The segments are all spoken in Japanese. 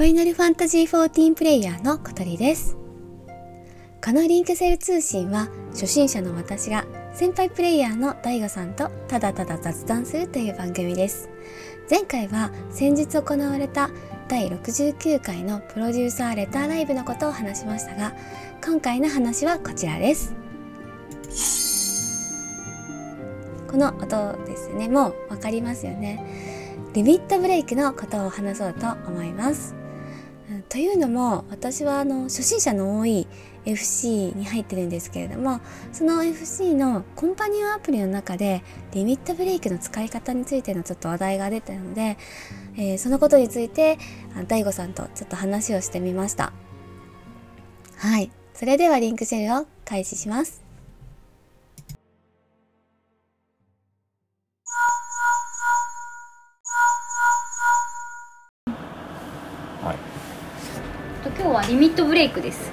ファイナルファンタジー14プレイヤーの小鳥です。このリンクセル通信は初心者の私が先輩プレイヤーの DAIGO さんとただただ雑談するという番組です。前回は先日行われた第69回のプロデューサーレターライブのことを話しましたが、今回の話はこちらです。この音ですね、もうわかりますよね。リミットブレイクのことを話そうと思います。というのも私はあの初心者の多い FC に入ってるんですけれどもその FC のコンパニオンアプリの中でリミットブレイクの使い方についてのちょっと話題が出たので、えーそのことについて DAIGO さんとちょっと話をしてみました。はい。それではリンクシェルを開始します。トブレイクです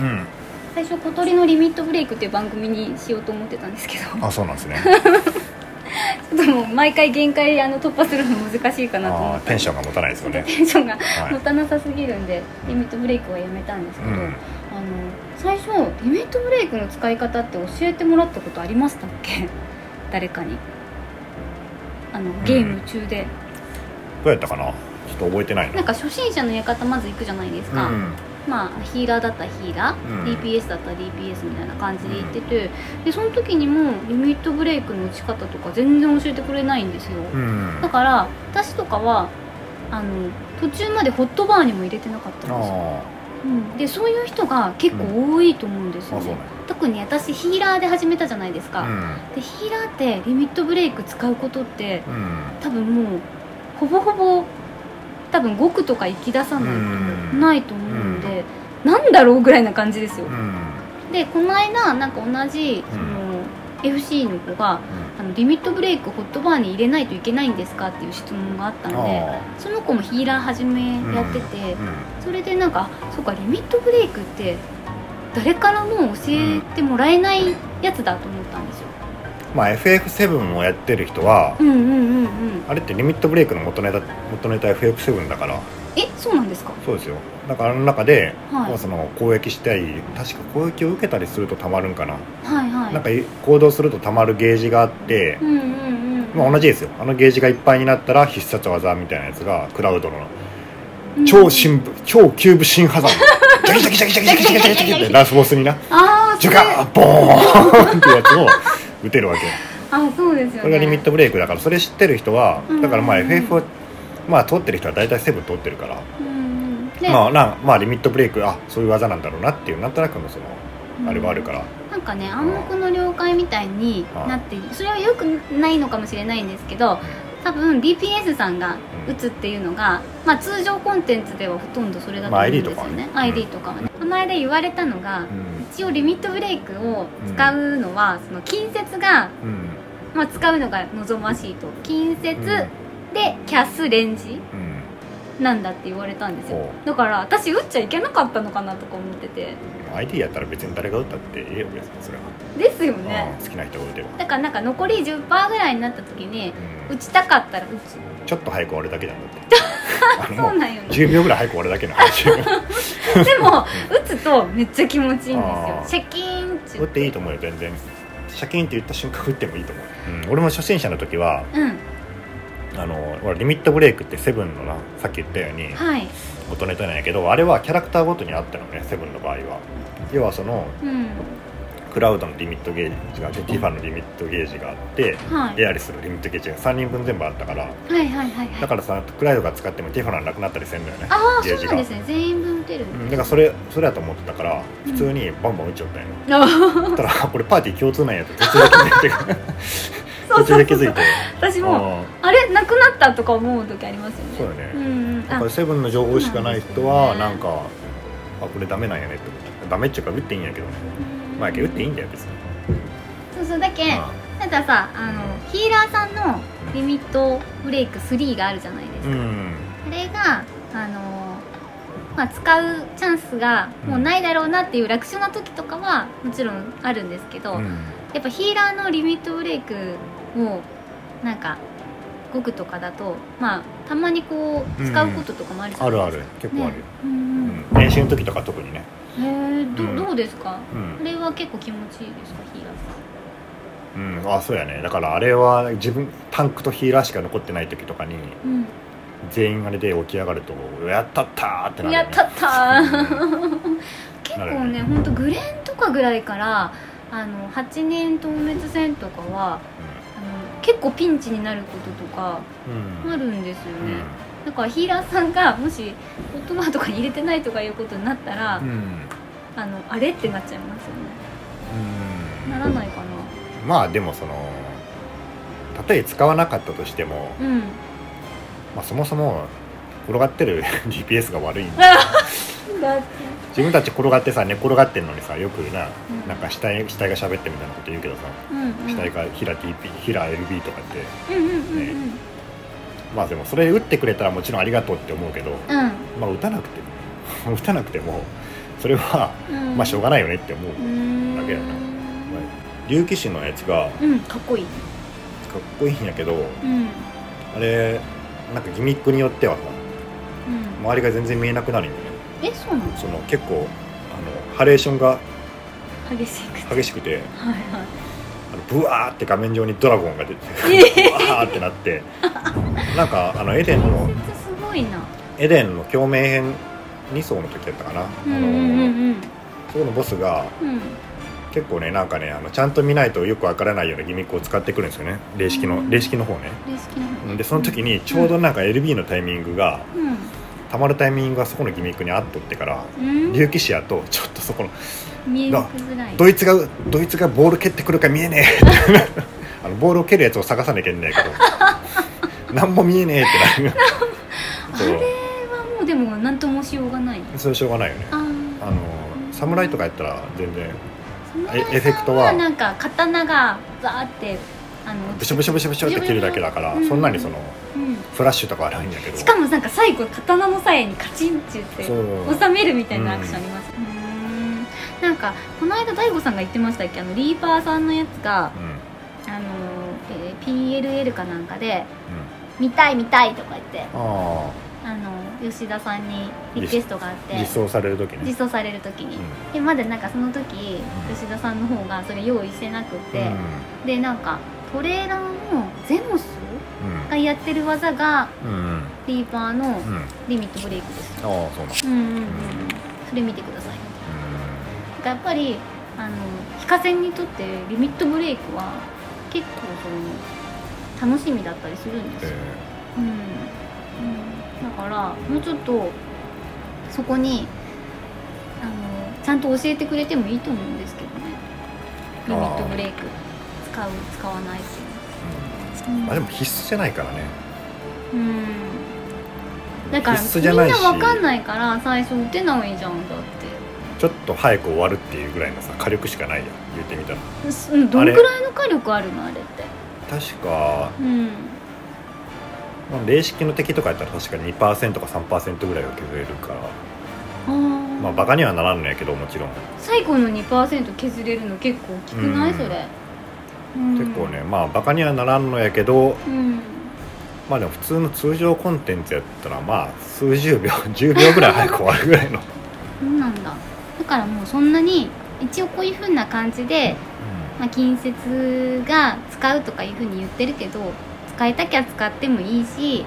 うん。最初小鳥のリミットブレイクっていう番組にしようと思ってたんですけどあ、そうなんですね。ちょっともう毎回限界あの突破するの難しいかなと思あー、ってテンションが持たないですよね。テンションがはい持たなさすぎるんでリミットブレイクはやめたんですけど、うん。あの最初リミットブレイクの使い方って教えてもらったことありましたっけ？誰かにあのゲーム中で、どうやったかな？ちょっと覚えてないな。なんか初心者のやり方まず行くじゃないですか、うん。まあヒーラーだったらヒーラー、うん。DPS だったら DPS みたいな感じで言ってて、でその時にもリミットブレイクの打ち方とか全然教えてくれないんですよ、うん。だから私とかはあの途中までホットバーにも入れてなかったんですよ、あうん、でそういう人が結構多いと思うんですあ、よね。特に私ヒーラーで始めたじゃないですか、うん。でヒーラーってリミットブレイク使うことってうん。多分もうほぼほぼ多分5区とか行き出さないとうんないと思うので、なんだろうぐらいな感じですよ、うん。でこの間なんか同じその、FC の子があのリミットブレイクホットバーに入れないといけないんですかっていう質問があったのであその子もヒーラー始めあ。やってて、うん。それでなんかあそうかリミットブレイクって誰からも教えてもらえないやつだと思ったんですよまあ、FF7 をやってる人は。うんうんうんうんあれってリミットブレイクの元ネタ、元ネタ FF7 だから。えそうなんですか？そうですよ。だからあの中で、はい、もうその攻撃したり確か攻撃を受けたりするとたまるんかな、はいはい、なんか行動するとたまるゲージがあって、うんうんうん、まあ、同じですよ。あのゲージがいっぱいになったら必殺技みたいなやつがクラウドの。超新部、超キューブ新破産ジャキジャキジャキジャキジャキジャキジャキってラスボスになジュカーボーンってやつを打てるわけあそうですよ、ね、これがリミットブレイクだからそれ知ってる人はだからまあ FF は、まあ通ってる人は大体セブン通ってるから、うんうんで、まあなまあリミットブレイクあそういう技なんだろうなっていうなんとなくのそのうん。あれはあるから。なんかね暗黙の了解みたいになってそれはよくないのかもしれないんですけど多分 DPS さんが打つっていうのが、まあ、通常コンテンツではほとんどそれだと思うんですよね、まあ ID とかはね。この間言われたのが、うん。一応リミットブレイクを使うのは、その近接が、うん。まあ、使うのが望ましいと。近接うん。でキャスレンジ。うんなんだって言われたんですよ。ほだから私打っちゃいけなかったのかなとか思ってて。ID やったら別に誰が打ったってええよ別にそれは。ですよね。うん好きな人が打てば。だからなんか残り10%ぐらいになった時にうん。打ちたかったら打つ。ちょっと早く終わるだけなんだって。そうなんよね。10秒ぐらい早く終わるだけの話 でも打つとめっちゃ気持ちいいんですよ。シャキーンって。打っていいと思うよ全然。シャキーンって言った瞬間打ってもいいと思う、うん、俺も初心者の時はうんあのリミットブレイクってセブンのなさっき言ったようにはい。元ネタなんやけどあれはキャラクターごとにあったのねセブンの場合は。要はそのうん。クラウドのリミットゲージがあってティファのリミットゲージがあってはい。エアリスのリミットゲージが3人分全部あったからはいはいはいはいだからさクラウドが使ってもティファななくなったりせんのよねああそうなんですね。全員分打てる。うんだからそれそれやと思ってたから普通にバンバン打っちゃったんよ、あ そしたらこれパーティー共通なんやって途中で気づいて途中で気づいて。私もああれなくなったとか思う時ありますよね。そうだね。うんうん。だからセブンの情報しかない人はなんんかあこれダメなんやねって思ったダメっちゅうか打っていいんやけどね。まあやけど打っていいんだよ別に。そうそう。だけあ。なんかさあのヒーラーさんのリミットブレイク3があるじゃないですか、うん。あれがあのまあ、使うチャンスがもうないだろうなっていう楽勝な時とかはもちろんあるんですけど、うん。やっぱヒーラーのリミットブレイクをなんか5区とかだとまあたまにこう使うこととかもあるじゃあないですかるある。結構あるよ、ね。うんうん。うん。練習の時とか特にね。へえど,、うん。どうですか、うん。あれは結構気持ちいいですかヒーラーさうん。あそうやね。だからあれは自分タンクとヒーラーしか残ってない時とかにん、全員あれで起き上がると「やったったー!」ってなる、ね、やったったー。結構ねほんとグレンとかぐらいからあの8年透滅戦とかは結構ピンチになることとかうん。あるんですようん。ね、だからヒーラーさんがもしオートマとかに入れてないとかいうことになったら、うん。あのあれってなっちゃいますよね。うん。ならないかな。まあでもそのたとえ使わなかったとしても、うん。まあ、そもそも転がってる GPS が悪いんだだって自分たち転がってさ寝転がってんのにさよくな,、うん。なんか死体死体が喋ってみたいなこと言うけどさ、うんうん。死体がヒラ TP ヒラ LB とかって。うんうんうんうん。まあでもそれ打ってくれたらもちろんありがとうって思うけど、まあ打たなくても 打たなくてもそれはうん。まあしょうがないよねって思う、だけやな。竜騎士のやつがかっうんかっこいい。こいいんやけどうん。あれなんかギミックによってはさうん。周りが全然見えなくなるんよねえそうなの？その結構あのハレーションが激しくて。激しくて。はいはい。あのブワーって画面上にドラゴンが出てブワーってなって。なんかあのエデンのすごいな。エデンの共鳴編2層の時やったかな、うんうんそこのボスがうん。結構ねなんかねあのちゃんと見ないとよくわからないようなギミックを使ってくるんですよね。霊式のうん。霊式の方ね。霊式の方。ねでその時にちょうどなんか LB のタイミングがうんたまるタイミングがそこのギミックに合っとってからうん。竜騎士やとちょっとそこの見えにくづらい。ドイツがドイツがボール蹴ってくるか見えねえ。あのボールを蹴るやつを探さなきゃいけないけど 何も見えねえってなる。あれはもうでも何ともしようがない。それしょうがないよね。あの侍とかやったら全然エエフェクトはなんか刀がザーってあのブシュブシュブシュブシュって切るだけだからうん。そんなにそのうんフラッシュとかはないんだけど。しかもなんか最後刀の鞘にカチンって言そってう。収めるみたいなアクションありますうーん。なんかこの間大悟さんが言ってましたっけ？あのリーパーさんのやつがうん。あの、えー PLL かなんかでうん「見たい見たい」とか言ってああの吉田さんにリクエストがあってあ実装される時ね。実装される時に、うん。でまだなんかその時、吉田さんの方がそれ用意してなくて、でなんかトレーラーのゼノスうんがやってる技がうんうん。リーパーのうん。うんリミットブレイクです。ああそうなんうんうんうんうん。それ見てください。だからやっぱりあの非課線にとってリミットブレイクは結構その楽しみだったりするんですよ、えうん。うん、だからもうちょっとそこにあのちゃんと教えてくれてもいいと思うんですけどね。リミットブレイク使う使わないっまあでも必須じゃないからね。うん。だから必須じゃないし。みんなわかんないから最初打てないじゃんだって。ちょっと早く終わるっていうぐらいのさ火力しかないやん言ってみたら。うんどんくらいの火力あるのあれって。確かうん。まあ霊式の敵とかやったら確か2%か3%ぐらいは削れるから。まあバカにはならんのやけどもちろん。最後の2%削れるの結構大きくない、うん。それ、うん結構ねまあバカにはならんのやけどうん。まあでも普通の通常コンテンツやったらまあ数十秒 10秒ぐらい早く終わるぐらいの、そうなんだ。だからもうそんなに一応こういう風な感じで、まあ、近接が使うとかいう風に言ってるけど使いたきゃ使ってもいいし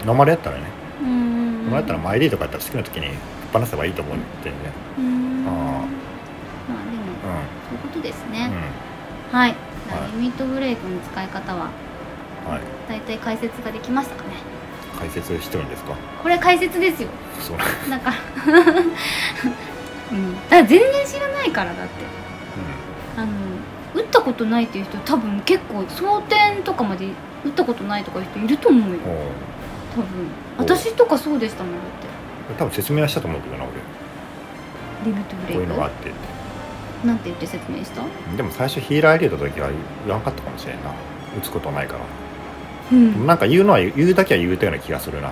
うん、ノーマルやったらね。うーん。ノーマルやったらマイリーとかやったら好きな時に放せばいいと思うってね。うーん。あーまあでもうそういうことですね、んうんはい。はい。リミットブレイクの使い方ははい。大体解説ができましたかね。解説してるんですか？これ解説ですよ。そう。だから。うん。だから全然知らないからだって。あの打ったことないっていう人多分結構争点とかまで打ったことないとかいう人いると思うよ。多分。お私とかそうでしたもんだって。う多分説明はしたと思うけどな俺。リミットブレイク？こういうのがあってってなんて言って説明した？でも最初ヒーラー入れた時は言わんかったかもしれんな。打つことないから、うん。なんか言うのは言うだけは言うたような気がするな。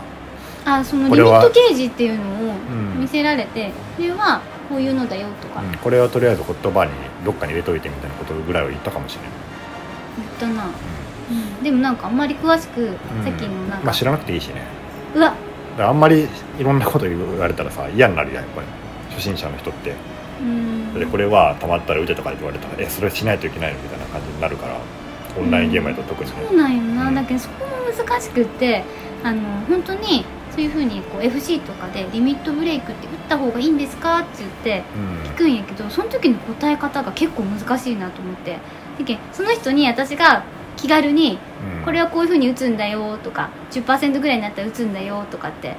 あそのリミットゲージっていうのをうん。見せられて、これはこういうのだよとか。うん、これはとりあえずホットバーにどっかに入れといてみたいなことぐらいは言ったかもしれない、言ったな、うん、でもなんかあんまり詳しく、さっきのなんか、まあ知らなくていいしね。うわ。あんまりいろんなこと言われたらさ嫌になるやんやっぱり。初心者の人って。うんでこれはたまったら打てとか言われたらえそれしないといけないのみたいな感じになるからオンラインゲームやと特にね。そうなんよな、うん。だけどそこも難しくってあの本当にそういうふうにこう FC とかでリミットブレイクって打った方がいいんですかって言ってうん。聞くんやけどその時の答え方が結構難しいなと思って。だけどその人に私が気軽にうん。これはこういうふうに打つんだよとか10%ぐらいになったら打つんだよとかって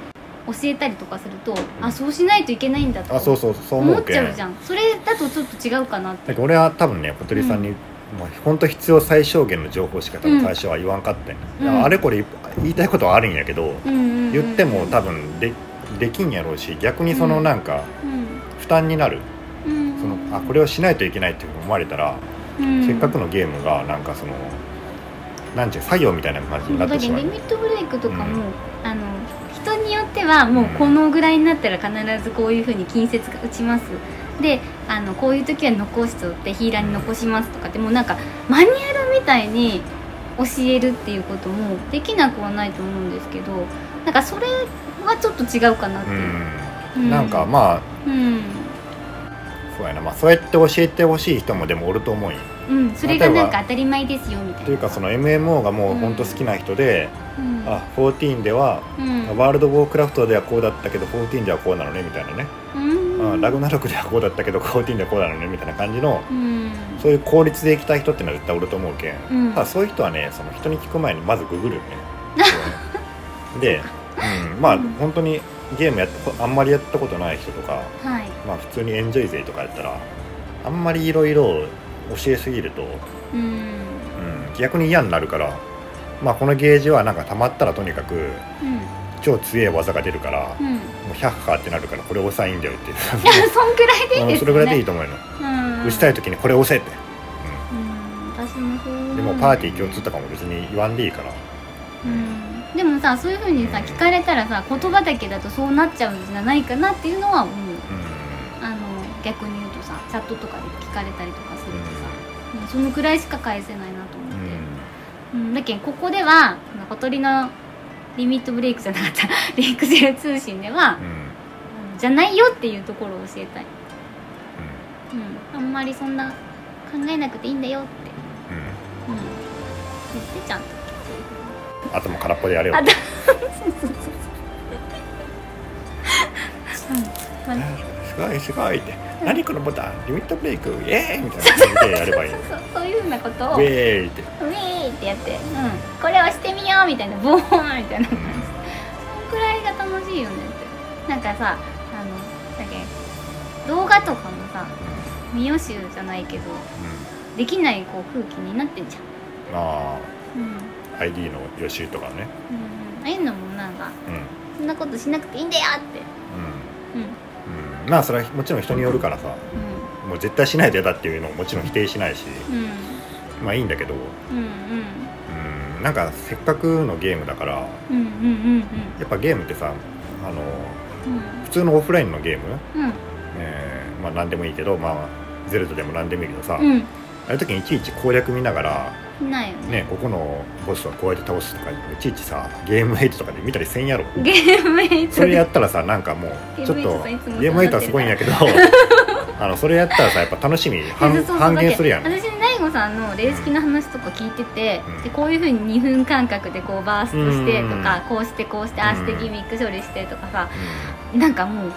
教えたりとかすると、あそうしないといけないんだとあそうそうそう思思っうけん。ちゃうじゃん。それだとちょっと違うかなって。だけど俺は多分ね小鳥さんに、まあ、本当必要最小限の情報しか多分最初は言わんかったん。や、うん。だからあれこれ言いたいことはあるんやけど、うんうんうん言っても多分でできんやろうし逆にそのなんかうん。負担になる、うん。そのあこれをしないといけないって思われたら、うん。せっかくのゲームがなんかそのなんていう作業みたいな感じになってしまう。ミットブレイクとかも、うん。あのってはもうこのぐらいになったら必ずこういうふうに近接が打ちます。であのこういう時は残しとってヒーラーに残しますとかってもうなんかマニュアルみたいに教えるっていうこともできなくはないと思うんですけどなんかそれはちょっと違うかなって。いう、う、うん。んなんかまあうん。そうやな、まあ、そうやって教えてほしい人もでもおると思うんようん、それがなんか当たり前ですよみたいな。というかその MMO がもう本当好きな人で、うん。あ14では、うん。ワールド・ウォークラフトではこうだったけど14ではこうなのねみたいなね、うん。あラグナロクではこうだったけど14ではこうなのねみたいな感じのうん。そういう効率でいきたい人ってのは絶対おると思うけん、うん。ただそういう人はねその人に聞く前にまずググるよね。で、うん、まあうん。本当にゲームやっあんまりやったことない人とか、はい。まあ、普通にエンジョイ勢とかやったらあんまりいろいろ教えすぎると、うん。うん、逆に嫌になるから、まあ、このゲージはなんか溜まったらとにかくうん。超強い技が出るから、うん。もう100ハーってなるからこれ押さえいいんだよっていや そんくらいでいいですよね。うんそれぐらいでいいと思うよ、うん。打ちたい時にこれ押せって、うん。ううん、でもパーティー共通とかも別に言わんでいいから。うん。でもさそういうふうにさ聞かれたらさ言葉だけだとそうなっちゃうんじゃないかなっていうのは思う。うん。あの逆に言うとさチャットとかで聞かれたりとかそのくらいしか返せないなと思って、うん、だけどここでは小鳥のリミットブレイクじゃなかった。リンクゼル通信ではう、ん。うんじゃないよっていうところを教えたい、うん、あんまりそんな考えなくていいんだよって、うん。うん、言ってちゃんと。うん頭空っぽでやれよ。あだ。そうそうそうそう、うん。まあすごいすごいって。何このボタン？リミットブレイク？イエーイ！みたいな感じでやればいいの。そうそういうふうなことを。ウェーイって。ウェーイってやって、うん、これ押してみようみたいなボーンみたいな感じ。そのくらいが楽しいよねって。なんかさあのだっけ。動画とかもさ未予習じゃないけどうん。できないこう空気になってんじゃん。あうん、うんあ ID の予習とかね。ああいうのもなんかうん。そんなことしなくていいんだよって。うんうん。うんまあそれはもちろん人によるからさ。うもう絶対しないと嫌だっていうのをもちろん否定しないし。まあいいんだけど。うんうん。なんかせっかくのゲームだから。やっぱゲームってさあのうん。普通のオフラインのゲーム、うん。えーまあ何でもいいけどまあゼルダでも何でもいいけどさ、うん。ああいう時にいちいち攻略見ながらうんないよね。ねここのボスはこうやって倒すとかいちいちさゲームヘイトとかで見たりせんやろ。ゲームメイトそれやったらさなんかもうちょっとゲームヘイトはすごいんやけど あのそれやったらさやっぱ楽しみ半減するやん。私ね大悟さんの霊式の話とか聞いてて、うん。でこういうふうに2分間隔でこうバーストしてとか、うん。こうしてこうしてああしてギミック処理してとかさ、うなんかもう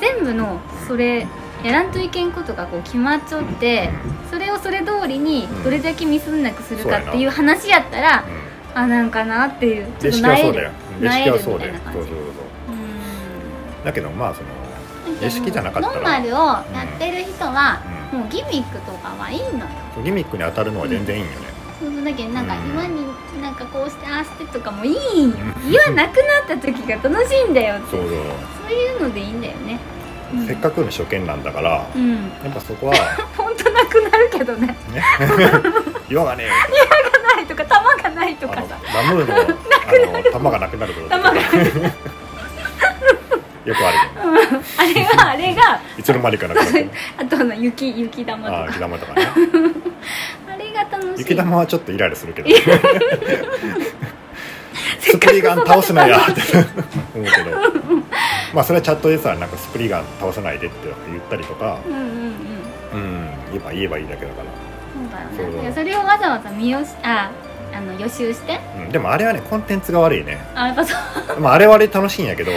全部のそれやらんといけんことがこう決まっちゃってそれをそれ通りにどれだけミスんなくするかっていう話やったら、んうんあなんかなっていうちょレっとなえるなえるみたいな感じ。だけどまあそのだけどレシピじゃなかったら。ノーマルをやってる人は、うもうギミックとかはいいの。よんギミックに当たるのは全然いいんよね、そうそうだけどなんかうん。岩になんかこうしてああしてとかもいいん。よ岩なくなった時が楽しいんだよって。そういうのでいいんだよね、うん、せっかくの初見なんだからうん。やっぱそこは 本当なくなるけどね。ね。岩がねないとか弾がないとかさ。ラムーのあの弾 がなくなることとかよくあるけど。あれがあれが。いつの間にかなくなる。あとの雪雪玉とか。雪玉とかね。あれが楽しい。雪玉はちょっとイライラするけど。スプリガン倒すなやって思うけどまあそれはチャットでさなんかスプリガン倒さないでって言ったりとかうんうんうん。うん言えば言えばいいだけだから。そうだよね。そういやそれをわざわざ見よしああの予習して。うん、でもあれはねコンテンツが悪いね、あやっぱそう。まあ、あれはあれ楽しいんやけどう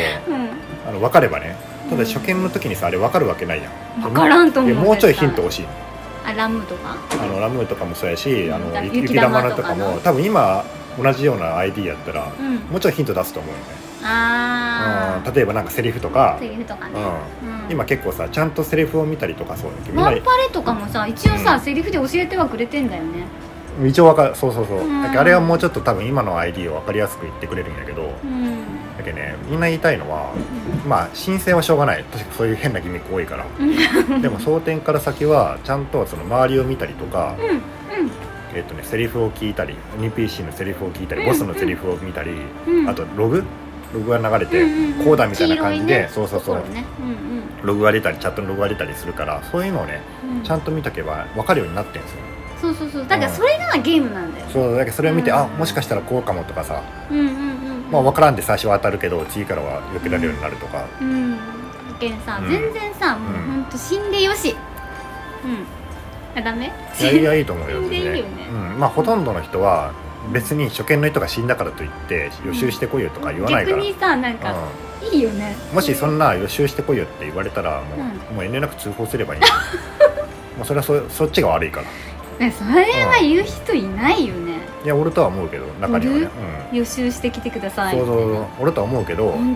あの分かればねただ初見の時にさあれ分かるわけないやん。ん。分からんと思うもうちょいヒント欲しい。あラムとか？あのラムとかもそうやしあのうん雪雪玉とかも多分今同じような ID やったらうん。もうちょいヒント出すと思うよね、あうん、例えばなんかセリフとか。あセリフとかね、うん。うん。今結構さちゃんとセリフを見たりとかそうだけどみんなワンパレとかもさ一応さ、うん。セリフで教えてはくれてんだよね。一応わかる。そうそうそう、うん。だけどあれはもうちょっと多分今の ID を分かりやすく言ってくれるんやけど。うん。だけどねみんな言いたいのはまあ申請はしょうがない。確かそういう変なギミック多いから。でも争点から先はちゃんとその周りを見たりとか、うん。うん。えっとね、セリフを聞いたり NPC のセリフを聞いたりうん。ボスのセリフを見たり、うん。あとログログが流れて、うんうんうん。こうだみたいな感じで、そうそうそう。ログが出たりチャットのログが出たりするからそういうのをねちゃんと見とけば分かるようになってるんですよ。そうそうそう。だからそれがゲームなんだよ。そうだけどそれを見て、うん。あもしかしたらこうかもとかさ、うんうんうんまあ、分からんで最初は当たるけど次からは避けられるようになるとか、うん。だけん。さ、うん。全然さもううんほんと死んでよし。うん。あダメ？いやいやいいと思うよ 死んでいいよね。うん、まあほとんどの人は別に初見の人が死んだからといって予習してこいよとか言わないから、逆にさなんか、いいよね。うん、もしそんな予習してこいよって言われたらもう,、もう遠慮なく通報すればいい もうそれはそそっちが悪いから。ねそれは言う人いないよね、いや俺とは思うけど中にはね、いる予習してきてくださうん、い。そうそうそう。俺とは思うけど、うん、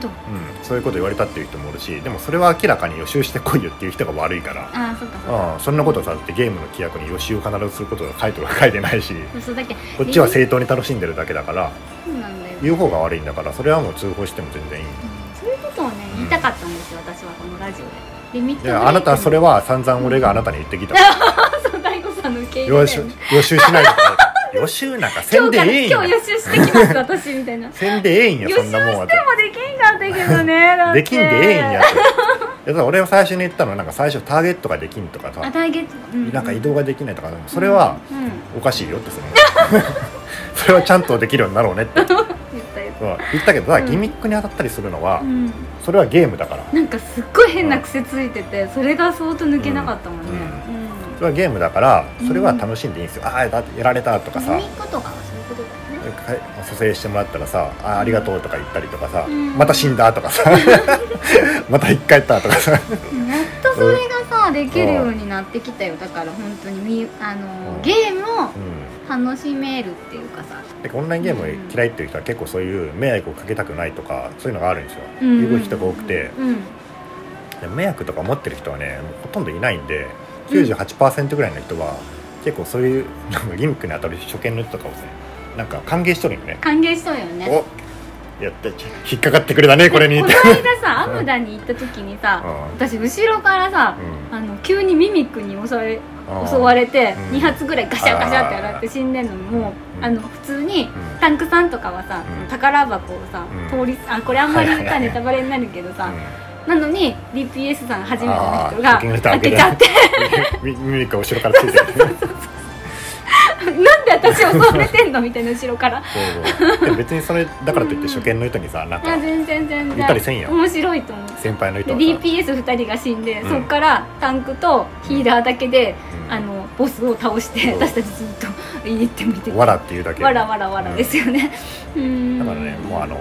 そういうこと言われたっていう人もおるしでもそれは明らかに予習してこいよっていう人が悪いから。ああそっかそっか。うん、そんなことさってゲームの規約に予習を必ずすることが書いてる書いてないし。そうだけ。こっちは正当に楽しんでるだけだからそうなんだよ、言う方が悪いんだからそれはもう通報しても全然いい。うん。そういうことをね言いたかったんですよ、私はこのラジオで。リミあなたはそれは散々俺があなたに言ってきた。そう大悟さんの受け入予習れ予習しないとか予習なんかせん今日からでええんや。今日予習してきます私みたいな。せんでええんや予習してもそんなもんはできんかったけどねだって。できんでええんやって。いやだから俺は最初に言ったのはなんか最初ターゲットができんとかあさターゲット、うん。なんか移動ができないとかそれはうん、うん。おかしいよってその それはちゃんとできるようになろうねって。言ったけどただうん。ギミックに当たったりするのはた、うん。それはゲームだから。なんかすっごい変な癖ついててそれが相当抜けなかったもんね。それはゲームだからそれは楽しんでいいんですよ、ああだってやられたとかさ。うんギミックとかはそういうことだよねか。蘇生してもらったらさ「あありがとう」とか言ったりとかさ「うん。また死んだ」とかさ「また生き返った」とかさ。やっとそれがさできるようになってきたよ。だから本当にみあのうん。ゲームをうん。楽しめるっていうかさ。でオンラインゲーム嫌いっていう人は結構そういう迷惑をかけたくないとかそういうのがあるんですよ、うん。いう人が多くて。うん。で迷惑とか持ってる人はねほとんどいないんで98%ぐらいの人は結構そういうなんかギミックに当たる初見の人とかをねなんか歓迎しとるんよね。歓迎しとるよね。おやった引っかかってくれたねこれに。この間さ アムダに行った時にさうん。私後ろからさうん。あの急にミミックに襲われ襲われてうん。2発ぐらいガシャガシャって洗って死んでんのもうん。あの普通にうん。タンクさんとかはさうん。宝箱をさうん。通りあこれあんまりネタバレになるけどさうんなのに DPS さん初めての人が開けちゃって。ミミミカ後ろからついてる。なんで私襲われてんのみたいな後ろから。そうそう。別にそれだからといって初見の人にさなんか全然全然。言ったりせんやん。面白いと思う。先輩の人ではさ DPS2 人が死んで、うん。そっからタンクとヒーラーだけで、うん。あのボスを倒してそう。私たちずっと言ってみてて。わらっていうだけ。わらわらわらですよね。うん。だからねもうあの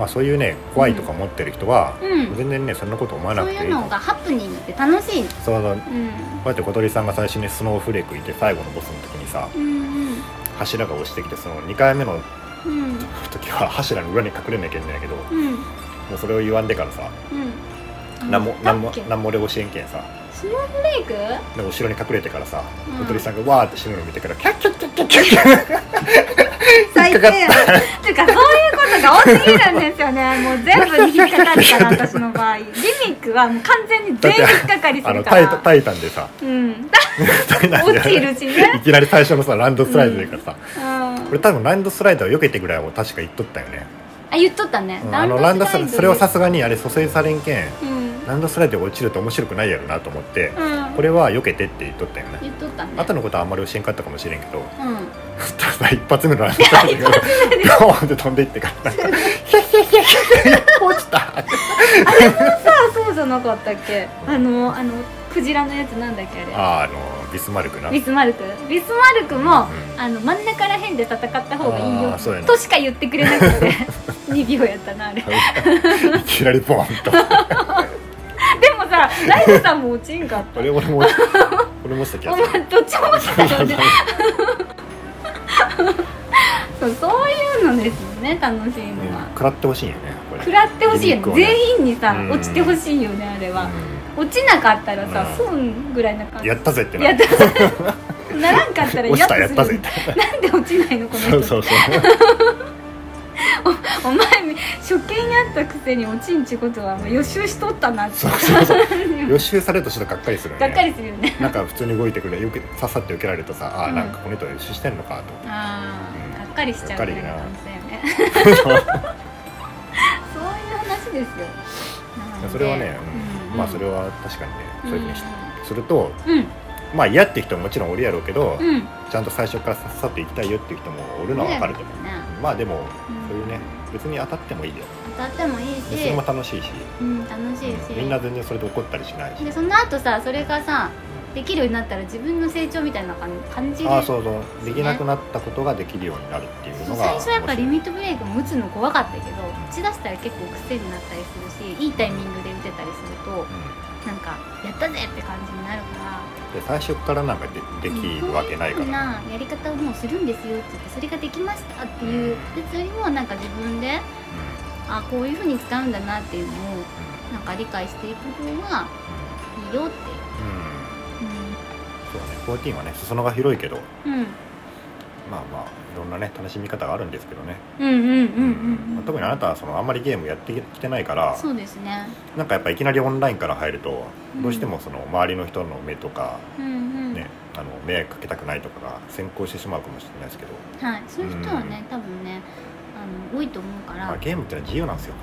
まあそういうね怖いとか持ってる人は、うん。全然ねそんなこと思わなそうくていいいうのがハプニングって楽しいの。そのこう。ん。うやって小鳥さんが最初にスノーフレークいて最後のボスの時にさうん柱が落ちてきてその2回目のうん。うん時は柱の裏に隠れなきゃいけないけどもうん。うそれを言わんでからさうん。何も何もだっけ何も俺教えんけんさスノーフレーク？で後ろに隠れてからさうん。小鳥さんがわーって死ぬの見てからキャッキャッキャッキャッキャッキャッ。最低引っかかった。てかそういうことが多すぎるんですよね。もう全部に引っかかるから私の場合。ギミックはもう完全に全員引っかかりすあのるからタイタタイタンでさ。うん。落ちるしね。いきなり最初のさランドスライドでからさ、うん。俺多分ランドスライドを避けてぐらいは確か言っとったよね、あ言っとったね。うん。あのランドスライドそれはささすがにあれ蘇生されんけん。うんランドスライドが落ちると面白くないやろなと思ってうん。これは避けてって言っとったよね。言っとったね。後のことはあんまり教えんかったかもしれんけどうん。ただ一発目のランドスライドがゴーンって飛んでいってからなんかヒャッヒャッヒャッヒャッ落ちたさあそうじゃなかったっけ？あのあのクジラのやつなんだっけあれ？あーあのビスマルクな。ビスマルク？ビスマルクも、うんあの真ん中ら辺で戦った方がいいよねとしか言ってくれなくて。2秒やったなあれ。でいきなりボーンともさライトさんも落ちんかった。俺俺も俺も落ちた気おがする。前どっちも落ちた。よねそうそういうのですよね楽しいのは、食らってほしいよねこれ。食らってほしいよね。全員にさ、うん。落ちてほしいよねあれは、う落ちなかったらさ、うん。損ぐらいな感じ。んやったぜってなやったならんかったら落ちたイやったぜなんで落ちないのこの人。そうそうそう お前初見やったくせに落ちんちことは予習しとったなって。そうそうそう。予習されるとちょっとがっかりするよね。がっかりするよね。なんか普通に動いてくれよくさっさって受けられるとさあうん。ーなんかこの人予習してんのかと。思ってあうんあがっかりしちゃうがっかりな。そういう話ですよ。それはね、うん。うん。まあそれは確かにねそういうふうにしするとうん。まあ嫌って人ももちろんおるやろうけど、ちゃんと最初からさっさと行きたいよっていう人もおるのは分かると思う、ねまあでもうんそういうね別に当たってもいいよ。当たってもいいし。それも楽しいし、うん楽しいし。みんな全然それで怒ったりしないし。でその後さそれがさできるようになったら自分の成長みたいな感感じで。ああそうそう。できなくなったことができるようになるっていうのが最初やっぱリ面ミットブレイクも打つの怖かったけど打ち出したら結構癖になったりするしいいタイミングで打てたりすると白いうんなんかやったぜって感じになるから。で最初からなんかでできるわけないから、なやり方をもうするんですよって言ってそれができましたっていうやつよりもなんか自分であこういうふうに使うんだなっていうのをなんか理解していく方がいいよって。うん。うん。うんそうね14はね裾野が広いけど。うんうんまあまあいろんなね楽しみ方があるんですけどね、うんうんうんうんまあ特にあなたはそのあんまりゲームやってきてないからそうですね。なんかやっぱいきなりオンラインから入るとうん。どうしてもその周りの人の目とか、うんうん。ねあの迷惑かけたくないとかが先行してしまうかもしれないですけど、はい。そういう人はね多分ねあの多いと思うから。まあ、ゲームってのは自由なんですよ。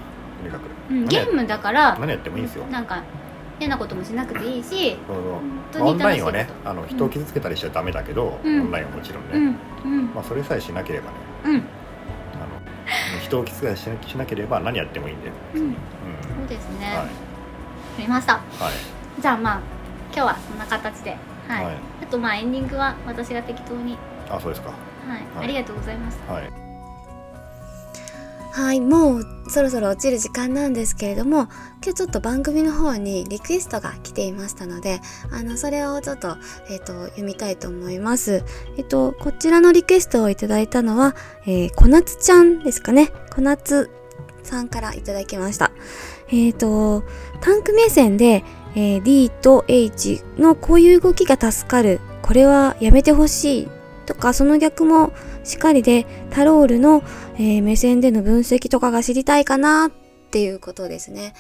とにかく、うん、ゲームだから何やってもいいんですよ。なんか嫌なこともしなくていいしそうオンラインはねあの人を傷つけたりしちゃダメだけど、うんオンラインはもちろんね、うんうんまあ、それさえしなければね。うん。あの人を傷つけたりしなければ何やってもいいんで、うん。うん。そうですね、はい。りました。はい。じゃあまあ今日はそんな形で。はい、はい。あとまあエンディングは私が適当に。あそうですか。はい、はい。ありがとうございます。はいはい、もうそろそろ落ちる時間なんですけれども、今日ちょっと番組の方にリクエストが来ていましたので、あの、それをちょっと、えっ、と、読みたいと思います。えっ、と、こちらのリクエストをいただいたのは、えー、小夏ちゃんですかね。小夏さんからいただきました。えっ、と、タンク目線で、え D と H のこういう動きが助かる。これはやめてほしい。とか、その逆もしっかりで、タロールの、えー目線での分析とかが知りたいかなっていうことですね。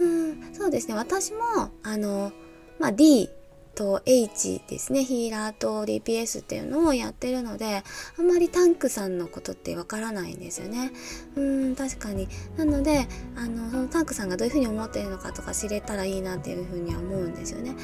うん、そうですね。私も、あの、まあ、D と H ですね。ヒーラーと DPS っていうのをやってるので、あんまりタンクさんのことってわからないんですよね。うん、確かに。なので、あの、そのタンクさんがどういうふうに思ってるのかとか知れたらいいなっていうふうには思うんですよね。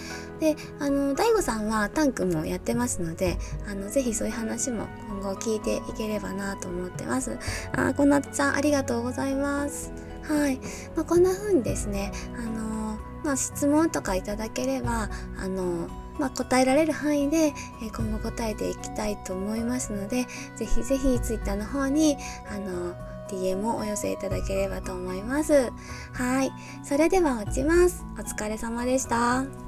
で、あの、大悟さんはタンクもやってますので、あの、ぜひそういう話も今後聞いていければなと思ってます。あ、こなつちゃん、ありがとうございます。はい。まあ、こんな風にですね、あのーまあ、質問とかいただければ、あのーまあ、答えられる範囲で、えー今後答えていきたいと思いますので、ぜひぜひツイッターの方に、あの DM をお寄せいただければと思います。はい。それでは落ちます。お疲れ様でした。